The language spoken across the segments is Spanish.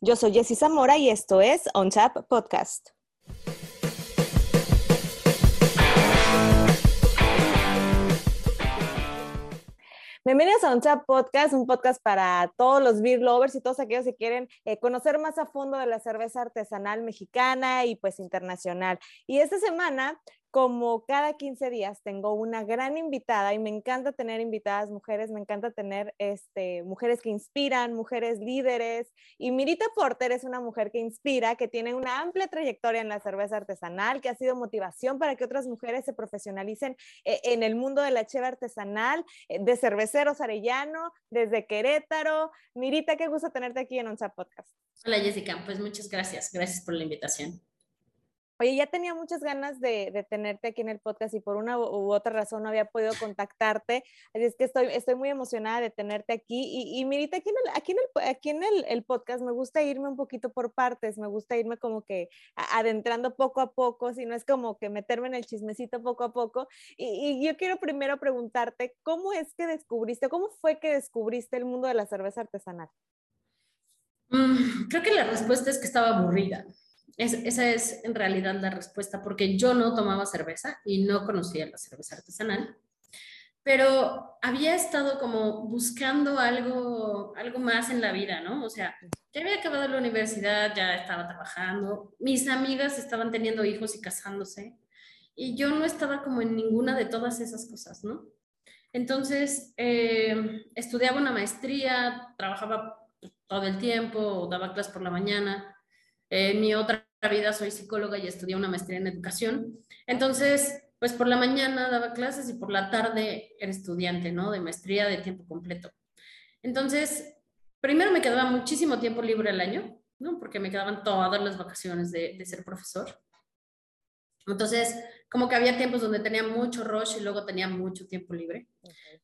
Yo soy Jessy Zamora y esto es On Tap Podcast. Bienvenidos a On Tap Podcast, un podcast para todos los beer lovers y todos aquellos que quieren eh, conocer más a fondo de la cerveza artesanal mexicana y pues internacional. Y esta semana como cada 15 días tengo una gran invitada y me encanta tener invitadas mujeres, me encanta tener este, mujeres que inspiran, mujeres líderes. Y Mirita Porter es una mujer que inspira, que tiene una amplia trayectoria en la cerveza artesanal, que ha sido motivación para que otras mujeres se profesionalicen eh, en el mundo de la cheve artesanal, eh, de cerveceros arellano, desde Querétaro. Mirita, qué gusto tenerte aquí en Onza Podcast. Hola Jessica, pues muchas gracias, gracias por la invitación. Oye, ya tenía muchas ganas de, tenerte aquí en el podcast y por una u otra razón no había podido contactarte. Así es que estoy, muy emocionada de tenerte aquí. Y, y Mirita, aquí en, el, podcast me gusta irme un poquito por partes, me gusta irme como que adentrando poco a poco, si no es como que meterme en el chismecito poco a poco. Y, y yo quiero primero preguntarte, ¿cómo es que descubriste, cómo fue que descubriste el mundo de la cerveza artesanal? Mm, creo que la respuesta es que estaba aburrida esa es en realidad la respuesta, porque yo no tomaba cerveza y no conocía la cerveza artesanal, pero había estado como buscando algo, algo más en la vida, ¿no? O sea, ya había acabado la universidad, ya estaba trabajando, mis amigas estaban teniendo hijos y casándose, y yo no estaba como en ninguna de todas esas cosas, ¿no? Entonces, eh, estudiaba una maestría, trabajaba todo el tiempo, daba clases por la mañana. Eh, mi otra vida soy psicóloga y estudié una maestría en educación. Entonces, pues por la mañana daba clases y por la tarde era estudiante, ¿no? De maestría de tiempo completo. Entonces, primero me quedaba muchísimo tiempo libre al año, ¿no? Porque me quedaban todas las vacaciones de, de ser profesor. Entonces, como que había tiempos donde tenía mucho rush y luego tenía mucho tiempo libre.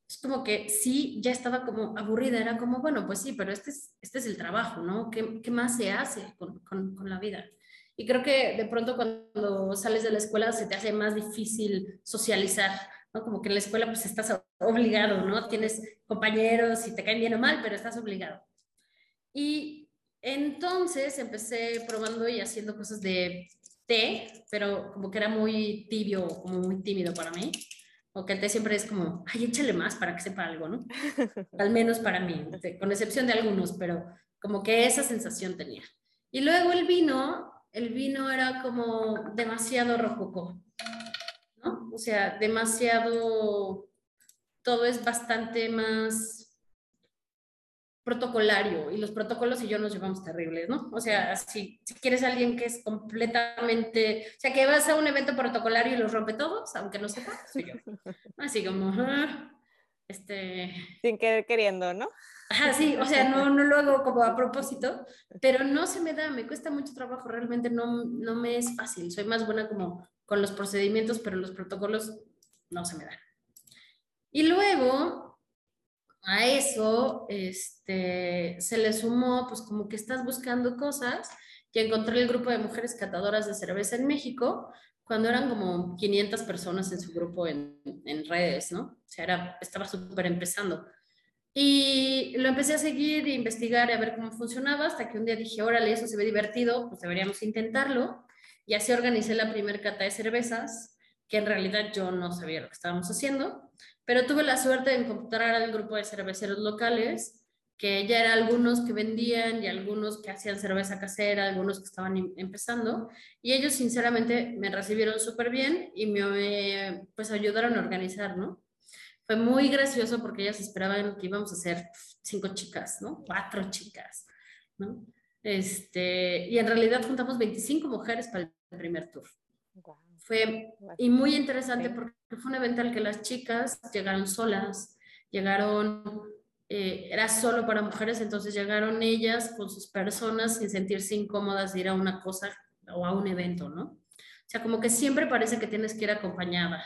Es como que sí, ya estaba como aburrida, era como, bueno, pues sí, pero este es, este es el trabajo, ¿no? ¿Qué, qué más se hace con, con, con la vida? Y creo que de pronto cuando sales de la escuela se te hace más difícil socializar, ¿no? Como que en la escuela pues estás obligado, ¿no? Tienes compañeros y te caen bien o mal, pero estás obligado. Y entonces empecé probando y haciendo cosas de té, pero como que era muy tibio, como muy tímido para mí. O que el té siempre es como, ay, échale más para que sepa algo, ¿no? Al menos para mí, con excepción de algunos, pero como que esa sensación tenía. Y luego el vino, el vino era como demasiado rococó, ¿no? O sea, demasiado, todo es bastante más protocolario y los protocolos y yo nos llevamos terribles, ¿no? O sea, si, si quieres a alguien que es completamente, o sea, que vas a un evento protocolario y los rompe todos, aunque no sepa, soy yo. Así como, este... Sin querer queriendo, ¿no? Ajá, sí, o sea, no, no lo hago como a propósito, pero no se me da, me cuesta mucho trabajo, realmente no, no me es fácil, soy más buena como con los procedimientos, pero los protocolos no se me dan. Y luego a eso este, se le sumó, pues como que estás buscando cosas y encontré el grupo de mujeres catadoras de cerveza en México, cuando eran como 500 personas en su grupo en, en redes, ¿no? O sea, era, estaba súper empezando. Y lo empecé a seguir e investigar y a ver cómo funcionaba hasta que un día dije, órale, eso se ve divertido, pues deberíamos intentarlo. Y así organicé la primera cata de cervezas, que en realidad yo no sabía lo que estábamos haciendo, pero tuve la suerte de encontrar al grupo de cerveceros locales, que ya eran algunos que vendían y algunos que hacían cerveza casera, algunos que estaban em, empezando, y ellos sinceramente me recibieron súper bien y me pues ayudaron a organizar, ¿no? Fue muy gracioso porque ellas esperaban que íbamos a ser cinco chicas, ¿no? Cuatro chicas, ¿no? Este, y en realidad juntamos 25 mujeres para el primer tour. Fue y muy interesante porque fue un evento al que las chicas llegaron solas, llegaron, eh, era solo para mujeres, entonces llegaron ellas con sus personas sin sentirse incómodas de ir a una cosa o a un evento, ¿no? O sea, como que siempre parece que tienes que ir acompañada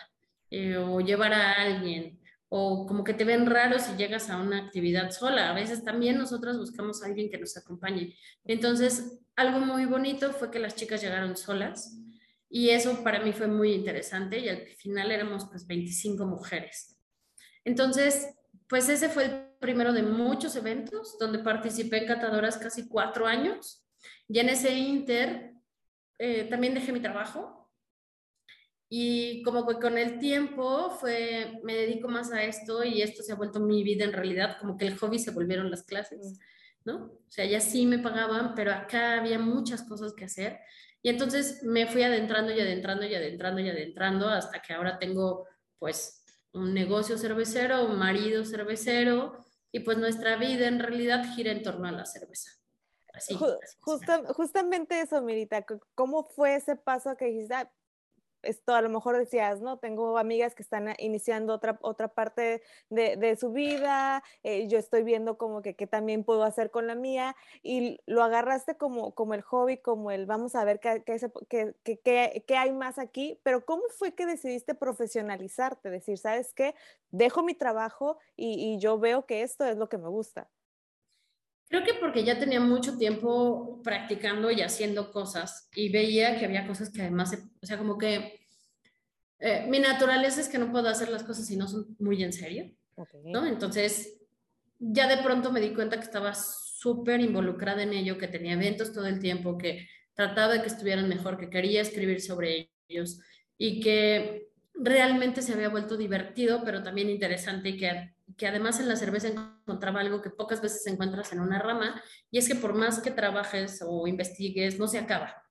eh, o llevar a alguien o como que te ven raro si llegas a una actividad sola. A veces también nosotros buscamos a alguien que nos acompañe. Entonces, algo muy bonito fue que las chicas llegaron solas y eso para mí fue muy interesante y al final éramos pues 25 mujeres. Entonces, pues ese fue el primero de muchos eventos donde participé en catadoras casi cuatro años. Y en ese inter eh, también dejé mi trabajo. Y como que con el tiempo fue, me dedico más a esto y esto se ha vuelto mi vida en realidad, como que el hobby se volvieron las clases, ¿no? O sea, ya sí me pagaban, pero acá había muchas cosas que hacer. Y entonces me fui adentrando y adentrando y adentrando y adentrando hasta que ahora tengo pues un negocio cervecero, un marido cervecero y pues nuestra vida en realidad gira en torno a la cerveza. Así, justamente eso, Mirita, ¿cómo fue ese paso que dijiste, ah, esto a lo mejor decías, ¿no? Tengo amigas que están iniciando otra, otra parte de, su vida, eh, yo estoy viendo como que qué también puedo hacer con la mía y lo agarraste como, como el hobby, como el vamos a ver qué, qué, qué, hay más aquí, pero ¿cómo fue que decidiste profesionalizarte? Decir, ¿sabes qué? Dejo mi trabajo y, y yo veo que esto es lo que me gusta. Creo que porque ya tenía mucho tiempo practicando y haciendo cosas y veía que había cosas que además, o sea, como que eh, mi naturaleza es que no puedo hacer las cosas si no son muy en serio, ¿no? Entonces, ya de pronto me di cuenta que estaba súper involucrada en ello, que tenía eventos todo el tiempo, que trataba de que estuvieran mejor, que quería escribir sobre ellos y que realmente se había vuelto divertido, pero también interesante y que que además en la cerveza encontraba algo que pocas veces encuentras en una rama, y es que por más que trabajes o investigues, no se acaba,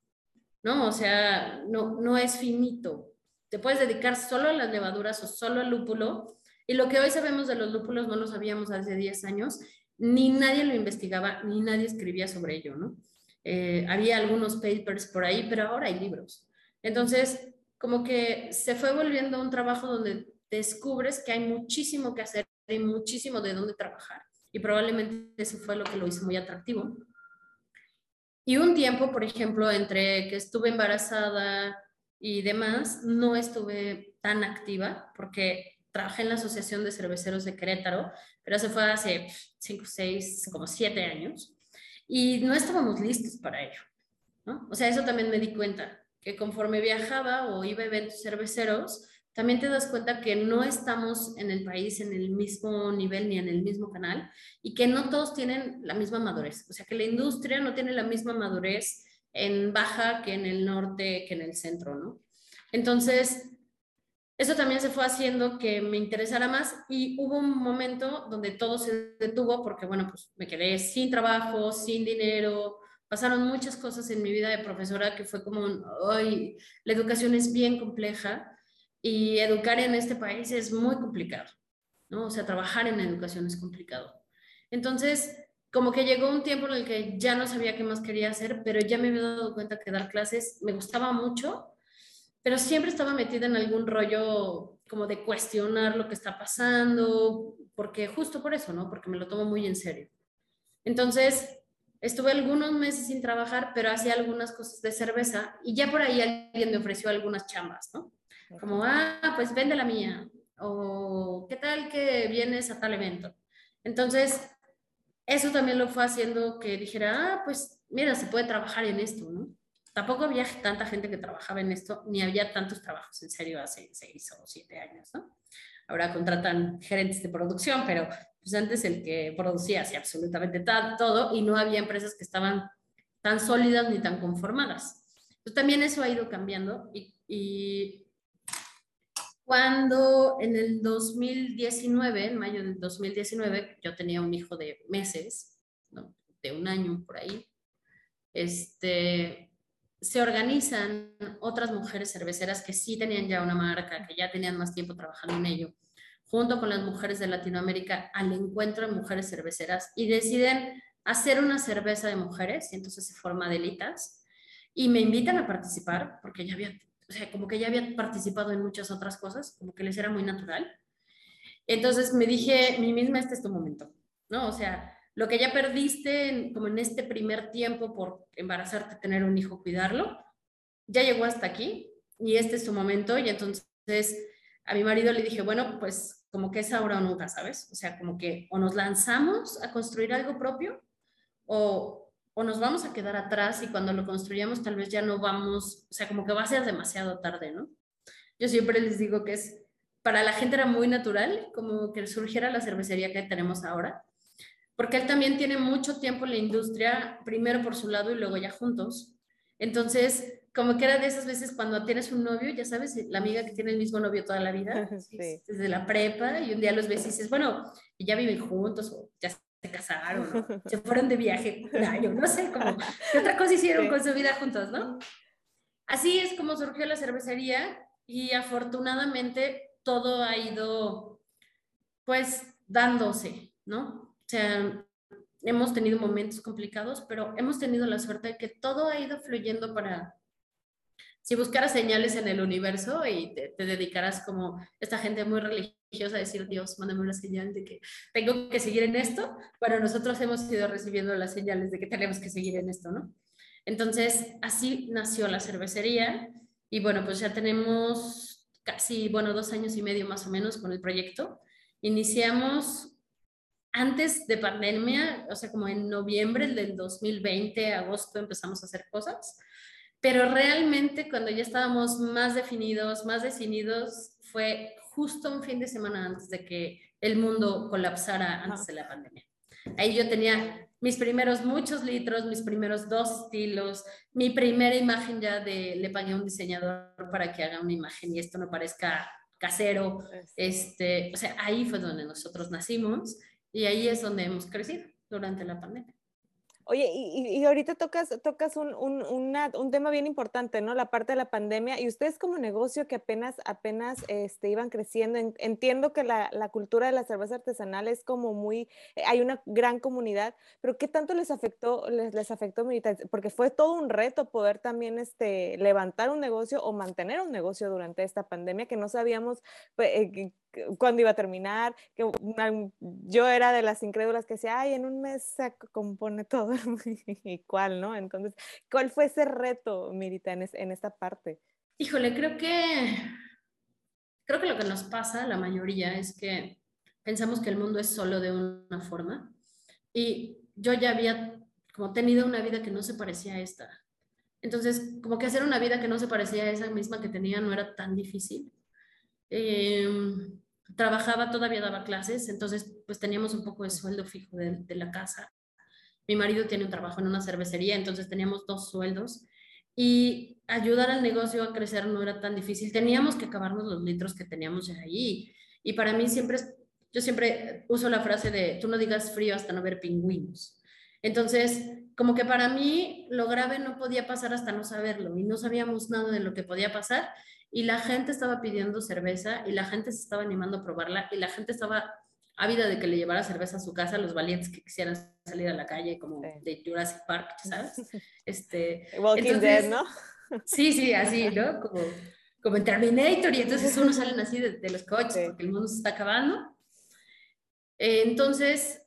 ¿no? O sea, no, no es finito. Te puedes dedicar solo a las levaduras o solo al lúpulo, y lo que hoy sabemos de los lúpulos no lo sabíamos hace 10 años, ni nadie lo investigaba, ni nadie escribía sobre ello, ¿no? Eh, había algunos papers por ahí, pero ahora hay libros. Entonces, como que se fue volviendo un trabajo donde descubres que hay muchísimo que hacer hay muchísimo de dónde trabajar. Y probablemente eso fue lo que lo hizo muy atractivo. Y un tiempo, por ejemplo, entre que estuve embarazada y demás, no estuve tan activa porque trabajé en la Asociación de Cerveceros de Querétaro, pero eso fue hace 5, 6, como 7 años. Y no estábamos listos para ello. ¿no? O sea, eso también me di cuenta, que conforme viajaba o iba a eventos cerveceros, también te das cuenta que no estamos en el país en el mismo nivel ni en el mismo canal y que no todos tienen la misma madurez. O sea, que la industria no tiene la misma madurez en baja que en el norte, que en el centro, ¿no? Entonces, eso también se fue haciendo que me interesara más y hubo un momento donde todo se detuvo porque, bueno, pues me quedé sin trabajo, sin dinero, pasaron muchas cosas en mi vida de profesora que fue como, ay, la educación es bien compleja y educar en este país es muy complicado, ¿no? O sea, trabajar en educación es complicado. Entonces, como que llegó un tiempo en el que ya no sabía qué más quería hacer, pero ya me había dado cuenta que dar clases me gustaba mucho, pero siempre estaba metida en algún rollo como de cuestionar lo que está pasando, porque justo por eso, ¿no? Porque me lo tomo muy en serio. Entonces, estuve algunos meses sin trabajar, pero hacía algunas cosas de cerveza y ya por ahí alguien me ofreció algunas chambas, ¿no? Como, ah, pues vende la mía. O, ¿qué tal que vienes a tal evento? Entonces, eso también lo fue haciendo que dijera, ah, pues mira, se puede trabajar en esto, ¿no? Tampoco había tanta gente que trabajaba en esto, ni había tantos trabajos en serio hace seis o siete años, ¿no? Ahora contratan gerentes de producción, pero pues antes el que producía hacía absolutamente todo y no había empresas que estaban tan sólidas ni tan conformadas. Pues también eso ha ido cambiando y, y cuando en el 2019, en mayo del 2019, yo tenía un hijo de meses, de un año por ahí, este, se organizan otras mujeres cerveceras que sí tenían ya una marca, que ya tenían más tiempo trabajando en ello, junto con las mujeres de Latinoamérica al encuentro de mujeres cerveceras y deciden hacer una cerveza de mujeres y entonces se forma Delitas y me invitan a participar porque ya había o sea, como que ya había participado en muchas otras cosas, como que les era muy natural. Entonces me dije, mi misma, este es tu momento, ¿no? O sea, lo que ya perdiste como en este primer tiempo por embarazarte, tener un hijo, cuidarlo, ya llegó hasta aquí y este es tu momento. Y entonces a mi marido le dije, bueno, pues como que es ahora o nunca, ¿sabes? O sea, como que o nos lanzamos a construir algo propio o, o nos vamos a quedar atrás y cuando lo construyamos tal vez ya no vamos, o sea, como que va a ser demasiado tarde, ¿no? Yo siempre les digo que es para la gente era muy natural, como que surgiera la cervecería que tenemos ahora, porque él también tiene mucho tiempo en la industria, primero por su lado y luego ya juntos. Entonces, como que era de esas veces cuando tienes un novio, ya sabes, la amiga que tiene el mismo novio toda la vida, desde la prepa, y un día los ves y dices, bueno, ya viven juntos, o ya se casaron, ¿no? se fueron de viaje un año, no sé, como, ¿qué otra cosa hicieron con su vida juntos, no? Así es como surgió la cervecería y afortunadamente todo ha ido, pues, dándose, ¿no? O sea, hemos tenido momentos complicados, pero hemos tenido la suerte de que todo ha ido fluyendo para, si buscaras señales en el universo y te, te dedicaras como esta gente muy religiosa a decir, Dios, mándame una señal de que tengo que seguir en esto, bueno, nosotros hemos ido recibiendo las señales de que tenemos que seguir en esto, ¿no? Entonces, así nació la cervecería y bueno, pues ya tenemos casi, bueno, dos años y medio más o menos con el proyecto. Iniciamos antes de pandemia, o sea, como en noviembre del 2020, agosto, empezamos a hacer cosas, pero realmente cuando ya estábamos más definidos, más decididos, fue justo un fin de semana antes de que el mundo colapsara antes de la pandemia. Ahí yo tenía mis primeros muchos litros, mis primeros dos estilos, mi primera imagen ya de, le pagué a un diseñador para que haga una imagen y esto no parezca casero. Este, o sea, ahí fue donde nosotros nacimos y ahí es donde hemos crecido durante la pandemia. Oye, y, y, ahorita tocas, tocas un, un, un, tema bien importante, ¿no? La parte de la pandemia. Y ustedes como negocio que apenas, apenas este, iban creciendo, entiendo que la, la, cultura de la cerveza artesanal es como muy, eh, hay una gran comunidad, pero ¿qué tanto les afectó, les, les afectó Porque fue todo un reto poder también este, levantar un negocio o mantener un negocio durante esta pandemia que no sabíamos pues, eh, cuándo iba a terminar, que yo era de las incrédulas que decía, ay, en un mes se compone todo, y cuál, ¿no? Entonces, ¿cuál fue ese reto, Mirita, en, en esta parte? Híjole, creo que, creo que lo que nos pasa, la mayoría, es que pensamos que el mundo es solo de una forma, y yo ya había como tenido una vida que no se parecía a esta. Entonces, como que hacer una vida que no se parecía a esa misma que tenía no era tan difícil. Eh, trabajaba, todavía daba clases, entonces pues teníamos un poco de sueldo fijo de, de, la casa. Mi marido tiene un trabajo en una cervecería, entonces teníamos dos sueldos y ayudar al negocio a crecer no era tan difícil. Teníamos que acabarnos los litros que teníamos ahí. Y para mí siempre, yo siempre uso la frase de, tú no digas frío hasta no ver pingüinos. Entonces, como que para mí lo grave no podía pasar hasta no saberlo y no sabíamos nada de lo que podía pasar y la gente estaba pidiendo cerveza y la gente se estaba animando a probarla y la gente estaba ávida de que le llevara cerveza a su casa, los valientes que quisieran salir a la calle como de Jurassic Park, ¿sabes? Este, Walking Dead, ¿no? Sí, sí, así, ¿no? Como, como en Terminator y entonces uno salen así de, de los coches porque el mundo se está acabando. Eh, entonces,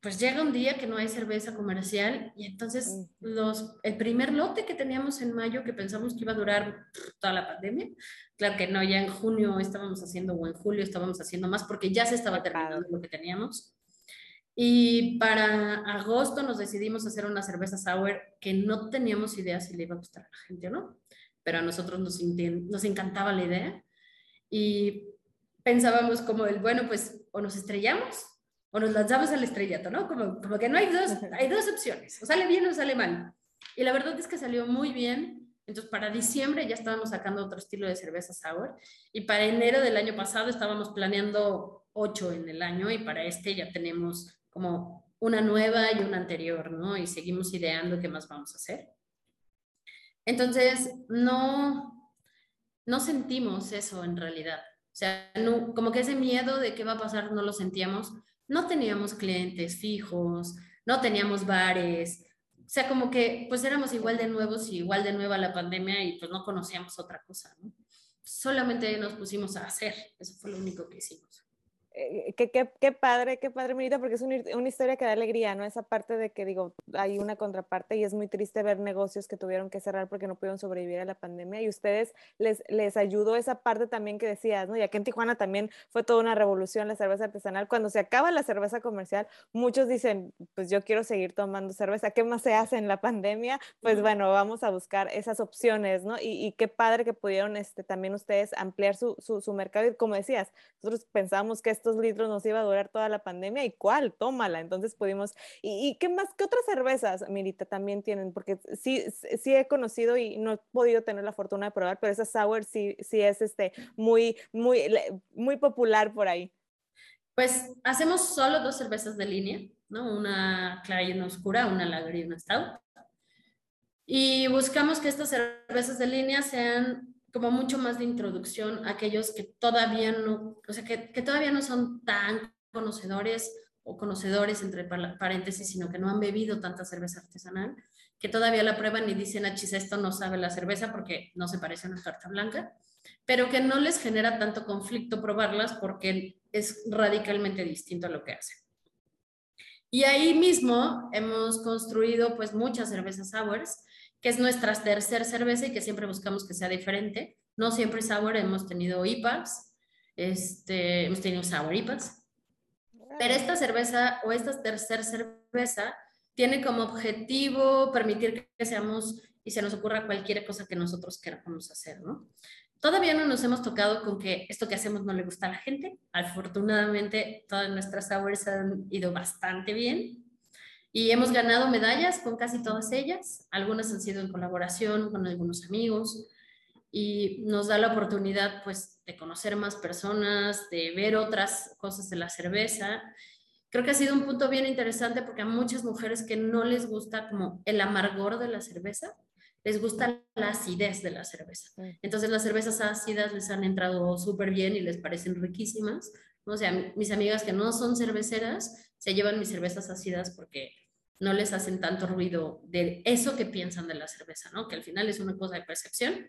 pues llega un día que no hay cerveza comercial y entonces los, el primer lote que teníamos en mayo que pensamos que iba a durar toda la pandemia, claro que no, ya en junio estábamos haciendo o en julio estábamos haciendo más porque ya se estaba terminando lo que teníamos. Y para agosto nos decidimos hacer una cerveza sour que no teníamos idea si le iba a gustar a la gente o no, pero a nosotros nos, nos encantaba la idea y pensábamos como el, bueno, pues o nos estrellamos o nos lanzamos al estrellato, ¿no? Como, como que no hay dos, hay dos opciones, o sale bien o sale mal. Y la verdad es que salió muy bien. Entonces, para diciembre ya estábamos sacando otro estilo de cerveza sour y para enero del año pasado estábamos planeando ocho en el año y para este ya tenemos como una nueva y una anterior, ¿no? Y seguimos ideando qué más vamos a hacer. Entonces, no, no sentimos eso en realidad. O sea, no, como que ese miedo de qué va a pasar no lo sentíamos no teníamos clientes fijos, no teníamos bares, o sea, como que pues éramos igual de nuevos y igual de nueva la pandemia y pues no conocíamos otra cosa. Solamente nos pusimos a hacer, eso fue lo único que hicimos. Eh, qué, qué, qué, padre, qué padre, Mirita, porque es una, una, historia que da alegría, ¿no? Esa parte de que, digo, hay una contraparte y es muy triste ver negocios que tuvieron que cerrar porque no pudieron sobrevivir a la pandemia y ustedes les, les ayudó esa parte también que decías, ¿no? Y aquí en Tijuana también fue toda una revolución la cerveza artesanal. Cuando se acaba la cerveza comercial, muchos dicen, pues yo quiero seguir tomando cerveza, ¿qué más se hace en la pandemia? Pues bueno, vamos a buscar esas opciones, ¿no? Y, y qué padre que pudieron este, también ustedes ampliar su, su, su mercado y como decías, nosotros pensábamos que litros nos iba a durar toda la pandemia y cuál, tómala. Entonces pudimos, ¿y, y qué más, qué otras cervezas, Mirita, también tienen? Porque sí, sí he conocido y no he podido tener la fortuna de probar, pero esa sour sí, sí es este, muy, muy, muy popular por ahí. Pues hacemos solo dos cervezas de línea, ¿no? Una clara y una oscura, una lager y una stout. Y buscamos que estas cervezas de línea sean como mucho más de introducción a aquellos que todavía no, o sea, que, que todavía no son tan conocedores o conocedores entre paréntesis, sino que no han bebido tanta cerveza artesanal, que todavía la prueban y dicen, achis, esto no sabe la cerveza porque no se parece a una carta blanca, pero que no les genera tanto conflicto probarlas porque es radicalmente distinto a lo que hacen. Y ahí mismo hemos construido pues muchas cervezas sours que es nuestra tercera cerveza y que siempre buscamos que sea diferente. No siempre sour, hemos tenido IPAs, este, hemos tenido sour IPAs, pero esta cerveza o esta tercera cerveza tiene como objetivo permitir que seamos y se nos ocurra cualquier cosa que nosotros queramos hacer, ¿no? Todavía no nos hemos tocado con que esto que hacemos no le gusta a la gente. Afortunadamente, todas nuestras sours han ido bastante bien. Y hemos ganado medallas con casi todas ellas. Algunas han sido en colaboración con algunos amigos y nos da la oportunidad pues de conocer más personas, de ver otras cosas de la cerveza. Creo que ha sido un punto bien interesante porque a muchas mujeres que no les gusta como el amargor de la cerveza, les gusta la acidez de la cerveza. Entonces las cervezas ácidas les han entrado súper bien y les parecen riquísimas. O sea, mis amigas que no son cerveceras se llevan mis cervezas ácidas porque no les hacen tanto ruido de eso que piensan de la cerveza, ¿no? Que al final es una cosa de percepción.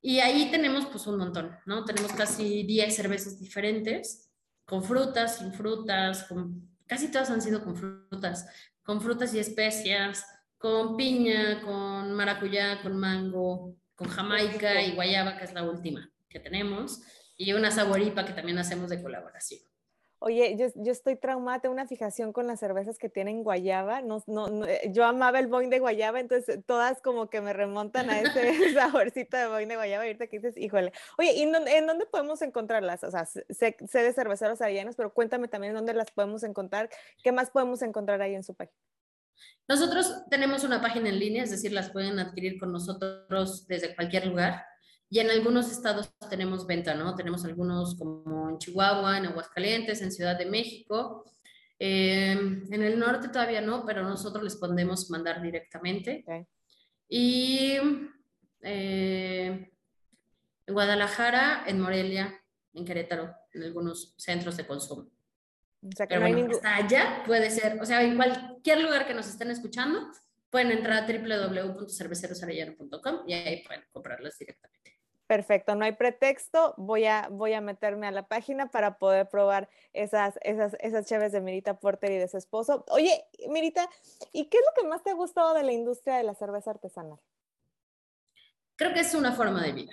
Y ahí tenemos pues un montón, ¿no? Tenemos casi 10 cervezas diferentes, con frutas, sin frutas, con, casi todas han sido con frutas, con frutas y especias, con piña, con maracuyá, con mango, con jamaica y guayaba, que es la última que tenemos, y una saboripa que también hacemos de colaboración. Oye, yo, yo, estoy traumada, tengo una fijación con las cervezas que tienen guayaba. No, no, eh, yo amaba el boing de guayaba, entonces todas como que me remontan a ese saborcito de boing de guayaba. Y ahorita que dices, híjole. Oye, ¿y en dónde, en dónde podemos encontrarlas? O sea, sé, sé, de cerveceros arianos, pero cuéntame también dónde las podemos encontrar. ¿Qué más podemos encontrar ahí en su página? Nosotros tenemos una página en línea, es decir, las pueden adquirir con nosotros desde cualquier lugar. Y en algunos estados tenemos venta, ¿no? Tenemos algunos como en Chihuahua, en Aguascalientes, en Ciudad de México. Eh, en el norte todavía no, pero nosotros les podemos mandar directamente. Okay. Y eh, en Guadalajara, en Morelia, en Querétaro, en algunos centros de consumo. O sea, que pero no bueno, hasta allá puede ser, o sea, en cualquier lugar que nos estén escuchando, pueden entrar a www.cervecerosarellano.com y ahí pueden comprarlas directamente. Perfecto, no hay pretexto, voy a, voy a meterme a la página para poder probar esas, esas, esas chaves de Mirita Porter y de su esposo. Oye, Mirita, ¿y qué es lo que más te ha gustado de la industria de la cerveza artesanal? Creo que es una forma de vida.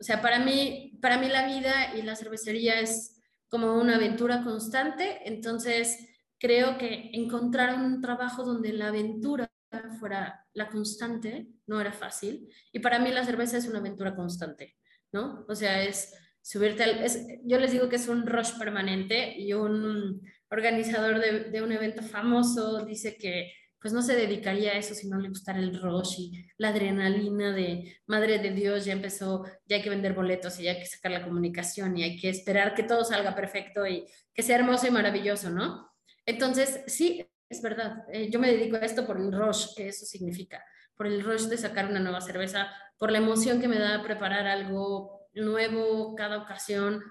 O sea, para mí, para mí la vida y la cervecería es como una aventura constante, entonces creo que encontrar un trabajo donde la aventura fuera la constante, no era fácil. Y para mí la cerveza es una aventura constante, ¿no? O sea, es subirte al... Es, yo les digo que es un rush permanente y un organizador de, de, un evento famoso dice que pues no se dedicaría a eso si no le gustara el rush y la adrenalina de madre de Dios, ya empezó, ya hay que vender boletos y ya hay que sacar la comunicación y hay que esperar que todo salga perfecto y que sea hermoso y maravilloso, ¿no? Entonces, sí, es verdad, eh, yo me dedico a esto por el rush, que eso significa, por el rush de sacar una nueva cerveza, por la emoción que me da preparar algo nuevo cada ocasión,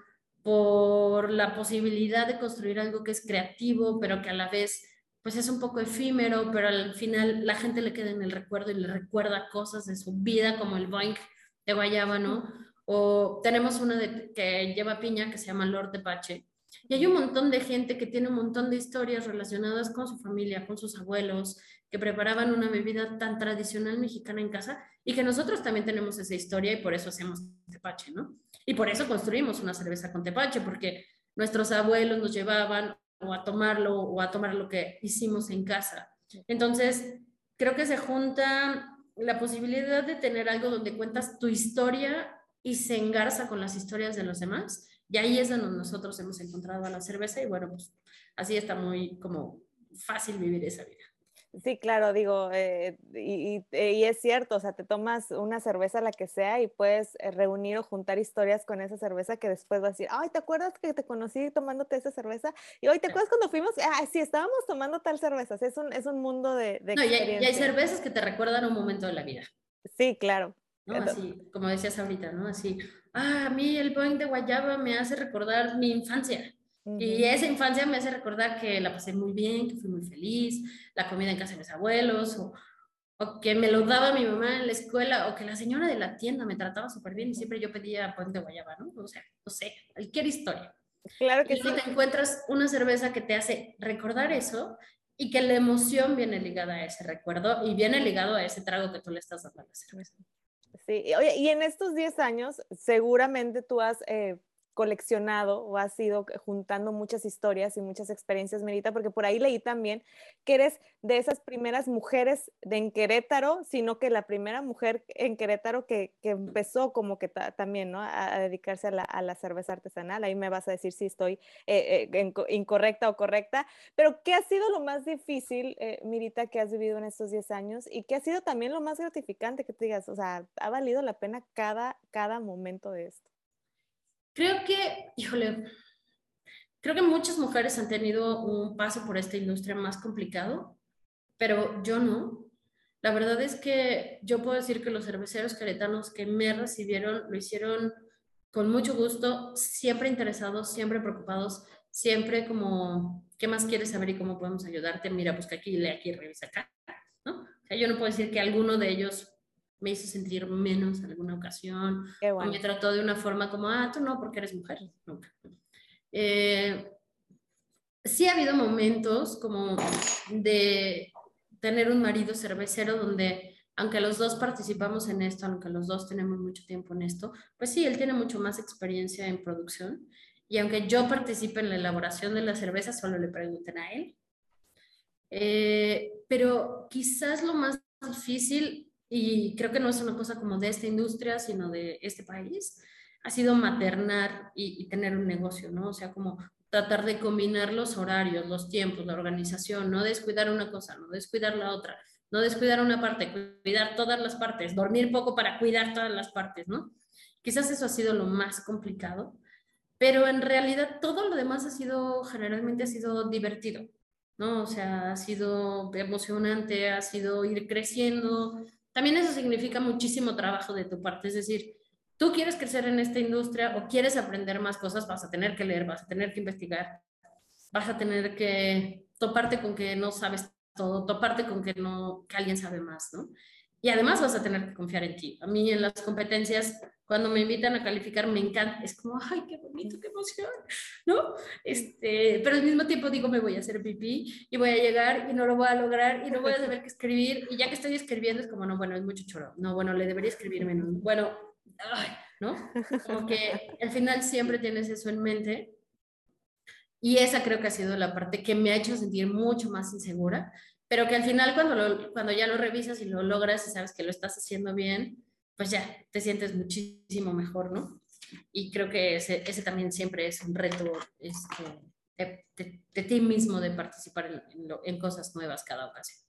por la posibilidad de construir algo que es creativo, pero que a la vez pues es un poco efímero, pero al final la gente le queda en el recuerdo y le recuerda cosas de su vida, como el boink de Guayaba, ¿no? O tenemos una de, que lleva piña que se llama Lord de Pache, Y hay un montón de gente que tiene un montón de historias relacionadas con su familia, con sus abuelos, que preparaban una bebida tan tradicional mexicana en casa y que nosotros también tenemos esa historia y por eso hacemos tepache, ¿no? Y por eso construimos una cerveza con tepache, porque nuestros abuelos nos llevaban o a tomarlo o a tomar lo que hicimos en casa. Entonces, creo que se junta la posibilidad de tener algo donde cuentas tu historia y se engarza con las historias de los demás. Y ahí es donde nosotros hemos encontrado a la cerveza y bueno, pues así está muy como fácil vivir esa vida. Sí, claro, digo, eh, y, y, es cierto, o sea, te tomas una cerveza, la que sea, y puedes eh, reunir o juntar historias con esa cerveza que después vas a decir, ay, ¿te acuerdas que te conocí tomándote esa cerveza? Y hoy, ¿te acuerdas cuando fuimos? Ah, sí, estábamos tomando tal cerveza, es un, es un mundo de... de no, y hay, y hay, cervezas que te recuerdan un momento de la vida. Sí, claro. ¿No? Así, como decías ahorita, ¿no? Así, ah, a mí el Boeing de Guayaba me hace recordar mi infancia. Y esa infancia me hace recordar que la pasé muy bien, que fui muy feliz, la comida en casa de mis abuelos, o, o, que me lo daba mi mamá en la escuela, o que la señora de la tienda me trataba súper bien y siempre yo pedía puente guayaba, ¿no? O sea, no sé, cualquier historia. Claro que y sí. te encuentras una cerveza que te hace recordar eso y que la emoción viene ligada a ese recuerdo y viene ligado a ese trago que tú le estás dando a la cerveza. Sí, oye, y en estos 10 años seguramente tú has eh, coleccionado o has ido juntando muchas historias y muchas experiencias, Merita, porque por ahí leí también que eres de esas primeras mujeres de en Querétaro, sino que la primera mujer en Querétaro que, que empezó como que también, ¿no? A, dedicarse a la, a la, cerveza artesanal. Ahí me vas a decir si estoy eh, eh, incorrecta o correcta, pero ¿qué ha sido lo más difícil, eh, Mirita, que has vivido en estos 10 años y qué ha sido también lo más gratificante que te digas, o sea, ha valido la pena cada, cada momento de esto? Creo que, híjole, creo que muchas mujeres han tenido un paso por esta industria más complicado, pero yo no. La verdad es que yo puedo decir que los cerveceros queretanos que me recibieron lo hicieron con mucho gusto, siempre interesados, siempre preocupados, siempre como, ¿qué más quieres saber y cómo podemos ayudarte? Mira, busca aquí, lee aquí, revisa acá, ¿no? Yo no puedo decir que alguno de ellos me hizo sentir menos en alguna ocasión, bueno. o me trató de una forma como, ah, tú no, porque eres mujer, nunca. Eh, sí ha habido momentos como de tener un marido cervecero donde, aunque los dos participamos en esto, aunque los dos tenemos mucho tiempo en esto, pues sí, él tiene mucho más experiencia en producción. Y aunque yo participe en la elaboración de la cerveza, solo le pregunten a él. Eh, pero quizás lo más difícil y creo que no es una cosa como de esta industria, sino de este país, ha sido maternar y, y, tener un negocio, ¿no? O sea, como tratar de combinar los horarios, los tiempos, la organización, no descuidar una cosa, no descuidar la otra, no descuidar una parte, cuidar todas las partes, dormir poco para cuidar todas las partes, ¿no? Quizás eso ha sido lo más complicado, pero en realidad todo lo demás ha sido, generalmente ha sido divertido, ¿no? O sea, ha sido emocionante, ha sido ir creciendo, también eso significa muchísimo trabajo de tu parte, es decir, tú quieres crecer en esta industria o quieres aprender más cosas, vas a tener que leer, vas a tener que investigar, vas a tener que toparte con que no sabes todo, toparte con que, no, que alguien sabe más, ¿no? Y además vas a tener que confiar en ti. A mí en las competencias, cuando me invitan a calificar, me encanta. Es como, ay, qué bonito, qué emoción, ¿no? Este, pero al mismo tiempo digo, me voy a hacer pipí y voy a llegar y no lo voy a lograr y no voy a saber qué escribir. Y ya que estoy escribiendo es como, no, bueno, es mucho choro. No, bueno, le debería escribir menos. Bueno, ay, ¿no? Como que al final siempre tienes eso en mente. Y esa creo que ha sido la parte que me ha hecho sentir mucho más insegura pero que al final cuando, lo, cuando ya lo revisas y lo logras y sabes que lo estás haciendo bien, pues ya te sientes muchísimo mejor, ¿no? Y creo que ese, ese también siempre es un reto este, de, ti mismo de participar en, cosas nuevas cada ocasión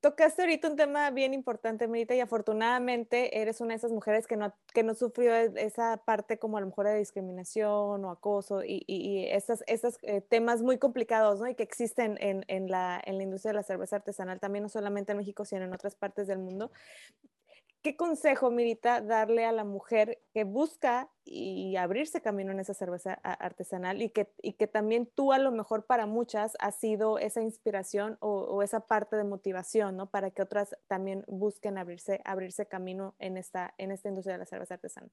tocaste ahorita un tema bien importante, Mirita, y afortunadamente eres una de esas mujeres que no, que no sufrió e, esa parte como a lo mejor de discriminación o acoso y, y, y esos eh, temas muy complicados, ¿no? Y que existen en, en, la, en la industria de la cerveza artesanal, también no solamente en México, sino en otras partes del mundo. ¿Qué consejo, Mirita, darle a la mujer que busca y abrirse camino en esa cerveza artesanal y que, también tú a lo mejor para muchas has sido esa inspiración o, o, esa parte de motivación, ¿no? Para que otras también busquen abrirse, abrirse camino en esta, en esta industria de la cerveza artesanal.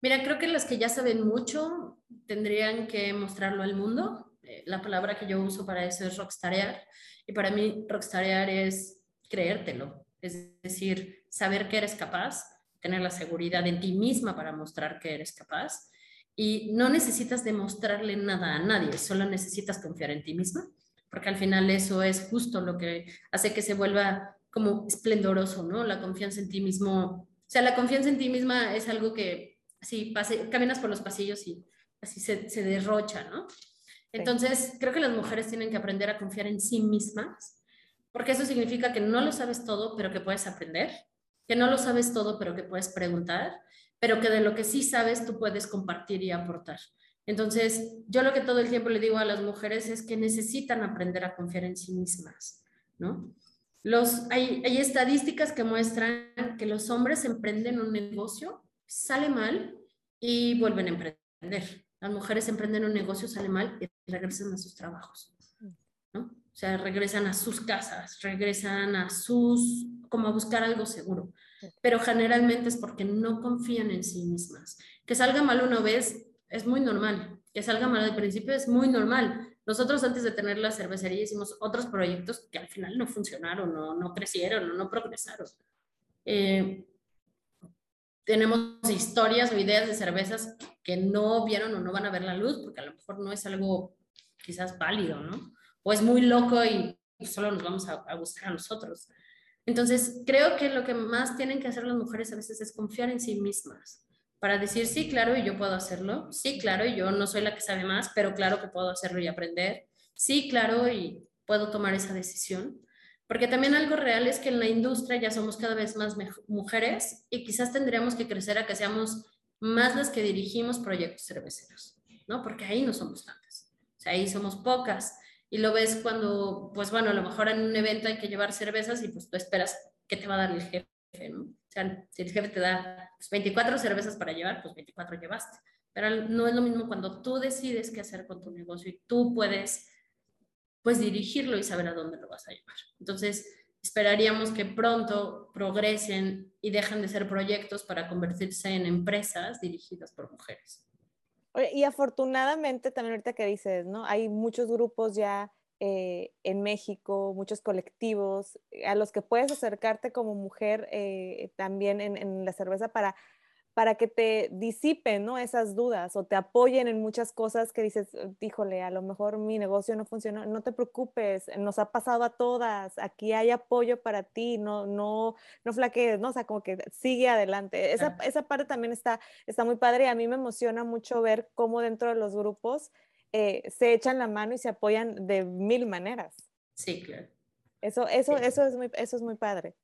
Mira, creo que las que ya saben mucho tendrían que mostrarlo al mundo. Eh, la palabra que yo uso para eso es rockstarear. Y para mí rockstarear es creértelo. Es decir, saber que eres capaz, tener la seguridad en ti misma para mostrar que eres capaz. Y no necesitas demostrarle nada a nadie, solo necesitas confiar en ti misma, porque al final eso es justo lo que hace que se vuelva como esplendoroso, ¿no? La confianza en ti mismo. O sea, la confianza en ti misma es algo que así pase, caminas por los pasillos y así se, se derrocha, ¿no? Entonces, creo que las mujeres tienen que aprender a confiar en sí mismas, porque eso significa que no lo sabes todo, pero que puedes aprender, que no lo sabes todo, pero que puedes preguntar, pero que de lo que sí sabes tú puedes compartir y aportar. Entonces, yo lo que todo el tiempo le digo a las mujeres es que necesitan aprender a confiar en sí mismas, ¿no? Los, hay, hay estadísticas que muestran que los hombres emprenden un negocio, sale mal y vuelven a emprender. Las mujeres emprenden un negocio, sale mal y regresan a sus trabajos, ¿no? O sea, regresan a sus casas, regresan a sus, como a buscar algo seguro. Pero generalmente es porque no confían en sí mismas. Que salga mal una vez es muy normal. Que salga mal al principio es muy normal. Nosotros antes de tener la cervecería hicimos otros proyectos que al final no funcionaron, no, no crecieron, no, no progresaron. Eh, tenemos historias o ideas de cervezas que no vieron o no van a ver la luz porque a lo mejor no es algo quizás válido, ¿no? O es muy loco y solo nos vamos a, a gustar a nosotros. Entonces, creo que lo que más tienen que hacer las mujeres a veces es confiar en sí mismas para decir, sí, claro, y yo puedo hacerlo, sí, claro, y yo no soy la que sabe más, pero claro que puedo hacerlo y aprender, sí, claro, y puedo tomar esa decisión. Porque también algo real es que en la industria ya somos cada vez más mujeres y quizás tendríamos que crecer a que seamos más las que dirigimos proyectos cerveceros, ¿no? Porque ahí no somos tantas, o sea, ahí somos pocas. Y lo ves cuando, pues bueno, a lo mejor en un evento hay que llevar cervezas y pues tú esperas que te va a dar el jefe, ¿no? O sea, si el jefe te da 24 pues, cervezas para llevar, pues 24 llevaste. Pero no es lo mismo cuando tú decides qué hacer con tu negocio y tú puedes pues dirigirlo y saber a dónde lo vas a llevar. Entonces, esperaríamos que pronto progresen y dejen de ser proyectos para convertirse en empresas dirigidas por mujeres. Y afortunadamente, también ahorita que dices, ¿no? Hay muchos grupos ya eh, en México, muchos colectivos a los que puedes acercarte como mujer eh, también en, en, la cerveza para para que te disipen ¿no? esas dudas o te apoyen en muchas cosas que dices, híjole, a lo mejor mi negocio no funcionó, no te preocupes, nos ha pasado a todas, aquí hay apoyo para ti, no, no, no flaquees, ¿no? O sea, como que sigue adelante. Esa, esa parte también está, está muy padre y a mí me emociona mucho ver cómo dentro de los grupos eh, se echan la mano y se apoyan de mil maneras. Sí, claro. Eso, eso, eso, es muy, eso es muy padre.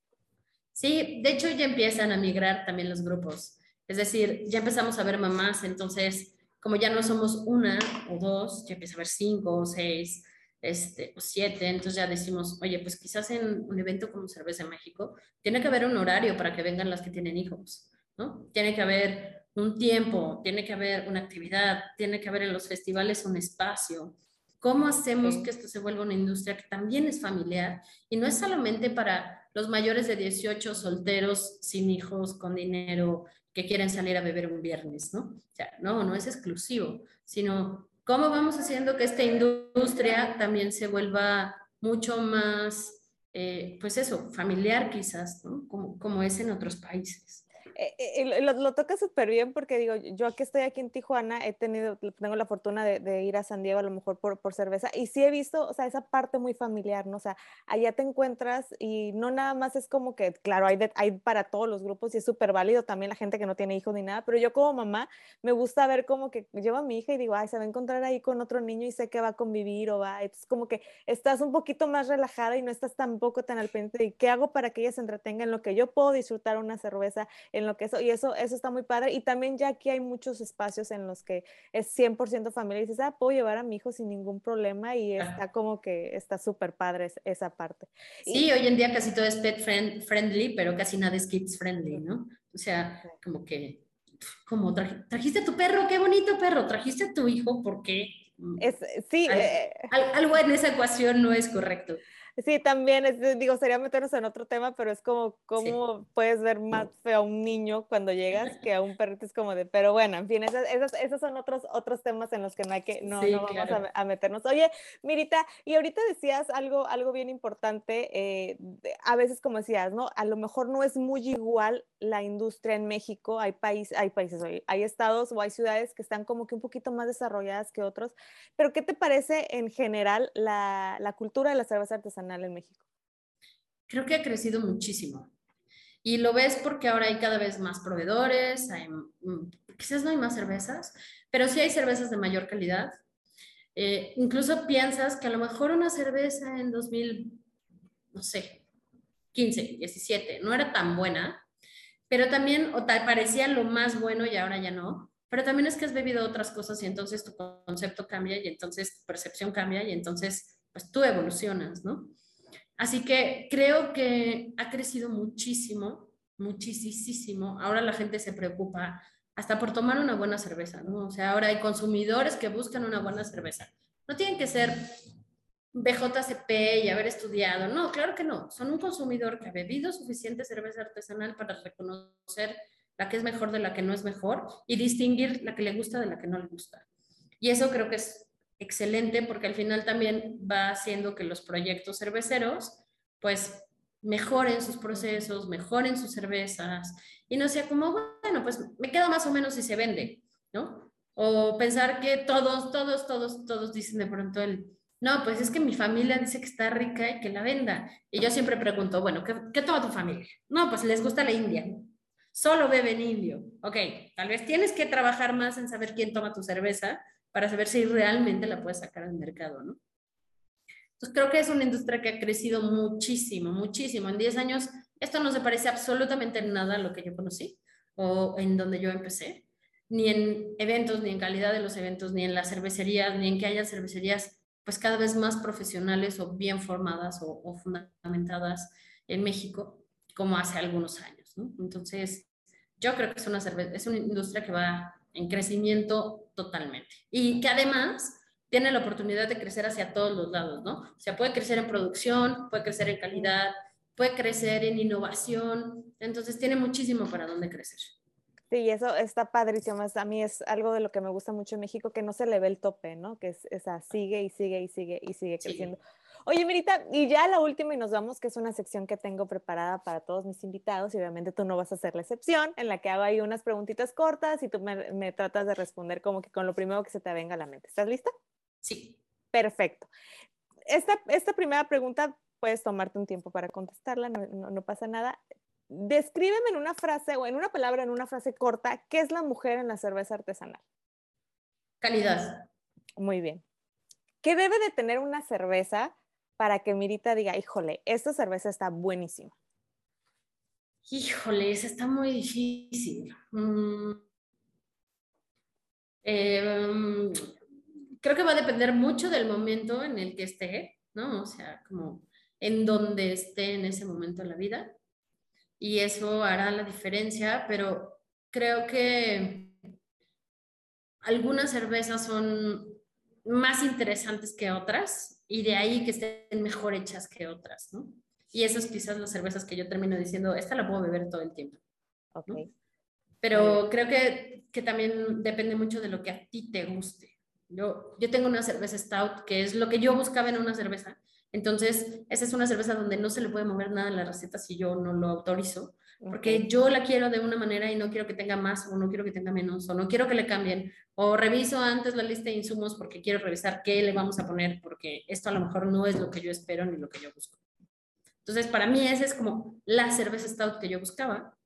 Sí, de hecho ya empiezan a migrar también los grupos. Es decir, ya empezamos a ver mamás, entonces, como ya no somos una o dos, ya empieza a ver cinco o seis este, o siete, entonces ya decimos, oye, pues quizás en un evento como Cerveza México, tiene que haber un horario para que vengan las que tienen hijos, ¿no? Tiene que haber un tiempo, tiene que haber una actividad, tiene que haber en los festivales un espacio. ¿Cómo hacemos que esto se vuelva una industria que también es familiar y no es solamente para los mayores de 18 solteros sin hijos, con dinero, que quieren salir a beber un viernes, ¿no? O sea, no, no es exclusivo, sino cómo vamos haciendo que esta industria también se vuelva mucho más, eh, pues eso, familiar quizás, ¿no? Como, como es en otros países. Eh, eh, lo, lo, toca súper bien porque digo, yo que estoy aquí en Tijuana, he tenido, tengo la fortuna de, ir a San Diego a lo mejor por, cerveza y sí he visto, o sea, esa parte muy familiar, ¿no? O sea, allá te encuentras y no nada más es como que, claro, hay, hay para todos los grupos y es súper válido también la gente que no tiene hijos ni nada, pero yo como mamá me gusta ver como que llevo a mi hija y digo, ay, se va a encontrar ahí con otro niño y sé que va a convivir o va, es como que estás un poquito más relajada y no estás tampoco tan al pendiente de qué hago para que ella se entretenga en lo que yo puedo disfrutar una cerveza, lo que eso, y eso, eso está muy padre. Y también ya aquí hay muchos espacios en los que es 100% familia y dices, ah, puedo llevar a mi hijo sin ningún problema y está como que está súper padre esa parte. Sí, hoy en día casi todo es pet friendly, pero casi nada es kids friendly, ¿no? O sea, como que, como trajiste a tu perro, qué bonito perro, trajiste a tu hijo, ¿por qué? Es, sí. Al, eh, algo en esa ecuación no es correcto. Sí, también, es, digo, sería meternos en otro tema, pero es como, ¿cómo puedes ver más feo a un niño cuando llegas que a un perrito? Es como de, pero bueno, en fin, esos, esos, esos son otros, otros temas en los que no hay que, no, no vamos a, meternos. Oye, Mirita, y ahorita decías algo, algo bien importante, eh, a veces como decías, ¿no? A lo mejor no es muy igual la industria en México, hay, país, hay países, hay estados o hay ciudades que están como que un poquito más desarrolladas que otros, pero ¿qué te parece en general la, la cultura de la cerveza artesanal en México? Creo que ha crecido muchísimo. Y lo ves porque ahora hay cada vez más proveedores, hay, mm, quizás no hay más cervezas, pero sí hay cervezas de mayor calidad. Eh, incluso piensas que a lo mejor una cerveza en 2000, no sé, 15, 17, no era tan buena, pero también, o tal, parecía lo más bueno y ahora ya no, pero también es que has bebido otras cosas y entonces tu concepto cambia y entonces tu percepción cambia y entonces pues tú evolucionas, ¿no? Así que creo que ha crecido muchísimo, muchísimo. Ahora la gente se preocupa hasta por tomar una buena cerveza, ¿no? O sea, ahora hay consumidores que buscan una buena cerveza. No tienen que ser BJCP y haber estudiado, no, claro que no. Son un consumidor que ha bebido suficiente cerveza artesanal para reconocer la que es mejor de la que no es mejor y distinguir la que le gusta de la que no le gusta. Y eso creo que es excelente porque al final también va haciendo que los proyectos cerveceros pues mejoren sus procesos, mejoren sus cervezas y no sea como, bueno, pues me queda más o menos si se vende, ¿no? O pensar que todos, todos, todos, todos dicen de pronto el, no, pues es que mi familia dice que está rica y que la venda. Y yo siempre pregunto, bueno, ¿qué, qué toma tu familia? No, pues les gusta la India solo beben indio. Ok, tal vez tienes que trabajar más en saber quién toma tu cerveza para saber si realmente la puedes sacar al mercado, ¿no? Entonces creo que es una industria que ha crecido muchísimo, muchísimo. En 10 años esto no se parece absolutamente nada a lo que yo conocí o en donde yo empecé, ni en eventos, ni en calidad de los eventos, ni en las cervecerías, ni en que haya cervecerías pues cada vez más profesionales o bien formadas o, o fundamentadas en México como hace algunos años. Entonces, yo creo que es una, es una industria que va en crecimiento totalmente y que además tiene la oportunidad de crecer hacia todos los lados, ¿no? O sea, puede crecer en producción, puede crecer en calidad, puede crecer en innovación, entonces tiene muchísimo para dónde crecer. Sí, eso está padrísimo. A mí es algo de lo que me gusta mucho en México, que no se le ve el tope, ¿no? Que es, esa sigue y sigue y sigue y sigue creciendo. Oye, Mirita, y ya la última y nos vamos, que es una sección que tengo preparada para todos mis invitados y obviamente tú no vas a ser la excepción, en la que hago ahí unas preguntitas cortas y tú me, tratas de responder como que con lo primero que se te venga a la mente. ¿Estás lista? Sí. Perfecto. Esta, esta primera pregunta puedes tomarte un tiempo para contestarla, no, no pasa nada. Descríbeme en una frase o en una palabra, en una frase corta, ¿qué es la mujer en la cerveza artesanal? Calidad. Muy bien. ¿Qué debe de tener una cerveza para que Mirita diga, híjole, esta cerveza está buenísima? Híjole, esa está muy difícil. Mm. Em, creo que va a depender mucho del momento en el que esté, ¿no? O sea, como en donde esté en ese momento de la vida. Y eso hará la diferencia, pero creo que algunas cervezas son más interesantes que otras y de ahí que estén mejor hechas que otras, ¿no? Y esas quizás las cervezas que yo termino diciendo, esta la puedo beber todo el tiempo. Okay. Pero creo que, que, también depende mucho de lo que a ti te guste. Yo, yo tengo una cerveza stout, que es lo que yo buscaba en una cerveza. Entonces, esa es una cerveza donde no se le puede mover nada en la receta si yo no lo autorizo porque yo la quiero de una manera y no quiero que tenga más o no quiero que tenga menos o no quiero que le cambien o reviso antes la lista de insumos porque quiero revisar qué le vamos a poner porque esto a lo mejor no es lo que yo espero ni lo que yo busco. Entonces, para mí esa es como la cerveza stout que yo buscaba,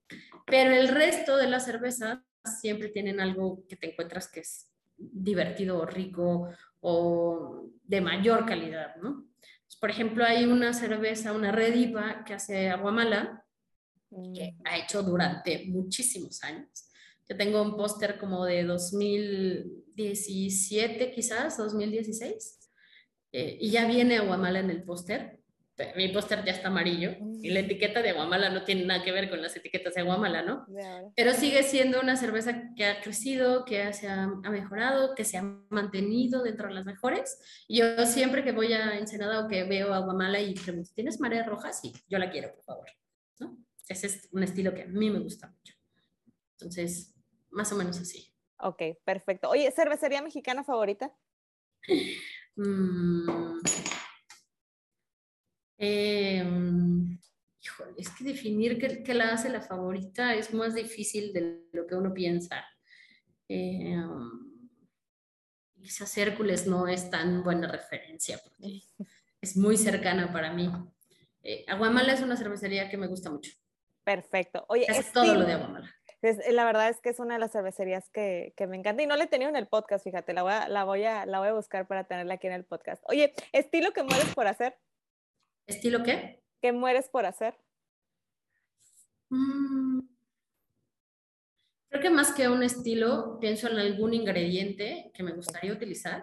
pero el resto de las cervezas siempre tienen algo que te encuentras que es divertido o rico o de mayor calidad, ¿no? por ejemplo, hay una cerveza, una Rediva que hace Aguamala, que mm. ha hecho durante muchísimos años. Yo tengo un póster como de 2017, quizás, 2016, eh, y ya viene Aguamala en el póster. mi póster ya está amarillo y la etiqueta de Aguamala no tiene nada que ver con las etiquetas de Aguamala, ¿no? Pero sigue siendo una cerveza que ha crecido, que se ha, mejorado, que se ha mantenido dentro de las mejores. Y yo siempre que voy a Ensenada o que veo Aguamala y pregunto, ¿tienes marea roja? Sí, yo la quiero, por favor. Ese es un estilo que a mí me gusta mucho. Entonces, más o menos así. Ok, perfecto. Oye, ¿cervecería mexicana favorita? Mm, Em, es que definir qué, la hace la favorita es más difícil de lo que uno piensa. Eh, quizás Hércules no es tan buena referencia porque es muy cercana para mí. Eh, Aguamala es una cervecería que me gusta mucho. Perfecto. Oye, es todo lo de Aguamala. la verdad es que es una de las cervecerías que, me encanta y no la he tenido en el podcast, fíjate, la voy, a, la, voy a, la voy a buscar para tenerla aquí en el podcast. Oye, estilo que mueres por hacer. ¿Estilo qué? ¿Qué mueres por hacer? Mm. Creo que más que un estilo, pienso en algún ingrediente que me gustaría utilizar.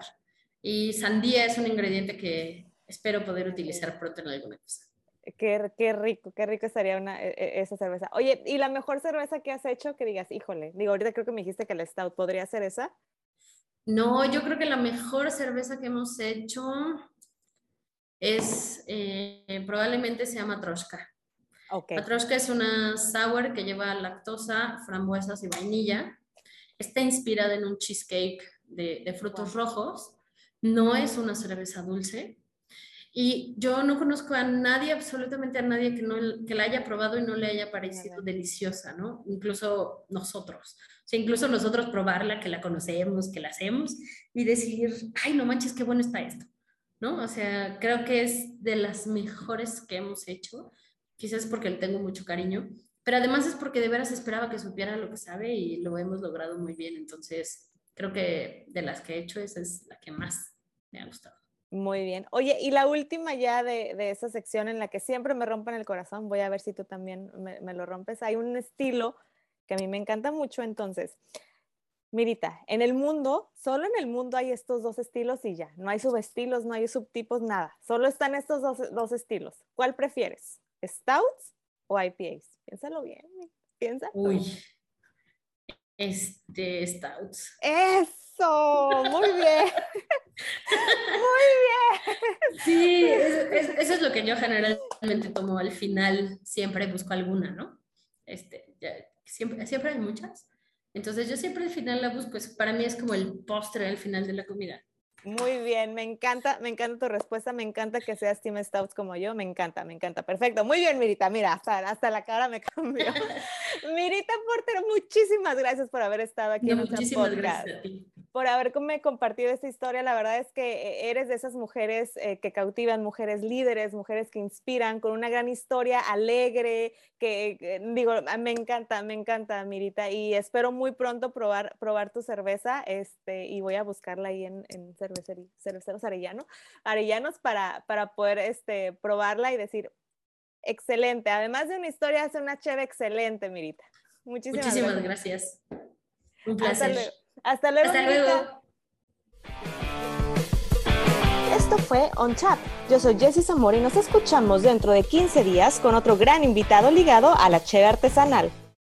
Y sandía es un ingrediente que espero poder utilizar pronto en alguna cosa. Qué, qué, rico, qué rico estaría una, e, e, esa cerveza. Oye, ¿y la mejor cerveza que has hecho que digas, híjole, digo, ahorita creo que me dijiste que la Stout, ¿podría ser esa? No, yo creo que la mejor cerveza que hemos hecho, es eh, probablemente se llama Troshka. Okay. Es una sour que lleva lactosa, frambuesas y vainilla. Está inspirada en un cheesecake de, frutos rojos. No es una cerveza dulce. Y yo no conozco a nadie, absolutamente a nadie que, no, que la haya probado y no le haya parecido deliciosa, ¿no? Incluso nosotros. O sea, incluso nosotros probarla, que la conocemos, que la hacemos, y decir, ay, no manches, qué bueno está esto. ¿no? O sea, creo que es de las mejores que hemos hecho, quizás porque le tengo mucho cariño, pero además es porque de veras esperaba que supiera lo que sabe y lo hemos logrado muy bien, entonces creo que de las que he hecho esa es la que más me ha gustado. Muy bien. Oye, y la última ya de, de esa sección en la que siempre me rompen el corazón, voy a ver si tú también me, me lo rompes. Hay un estilo que a mí me encanta mucho, entonces, Mirita, en el mundo, solo en el mundo hay estos dos estilos y ya. No hay subestilos, no hay subtipos, nada. Solo están estos dos, estilos. ¿Cuál prefieres? ¿Stouts o IPAs? Piénsalo bien. Piensa. Uy. Este, Stouts. Eso, muy bien. muy Sí, eso, es lo que yo generalmente tomo al final. Siempre busco alguna, ¿no? Este, siempre, siempre hay muchas entonces yo siempre al final la busco, pues para mí es como el postre al final de la comida. Muy bien, me encanta, me encanta tu respuesta, me encanta que seas Team Stouts como yo, me encanta, me encanta. Perfecto, muy bien, Mirita, mira, hasta, hasta la cara me cambió. Mirita Porter, muchísimas gracias por haber estado aquí en nuestra podcast. Gracias a ti por haberme compartido esta historia. La verdad es que eh, eres de esas mujeres eh, que cautivan, mujeres líderes, mujeres que inspiran, con una gran historia alegre, que, digo, ah, me encanta, me encanta, Mirita, y espero muy pronto probar, probar tu cerveza, este, y voy a buscarla ahí en, en cerveceros Arellano, Arellanos para, para poder este, probarla y decir, excelente. Además de una historia, hace una cheve excelente, Mirita. Muchísimas, Muchísimas gracias. Un placer. Hasta luego. Hasta luego. Esto fue On Chat. Yo soy Jessie Zamora y nos escuchamos dentro de 15 días con otro gran invitado ligado a la cheve artesanal.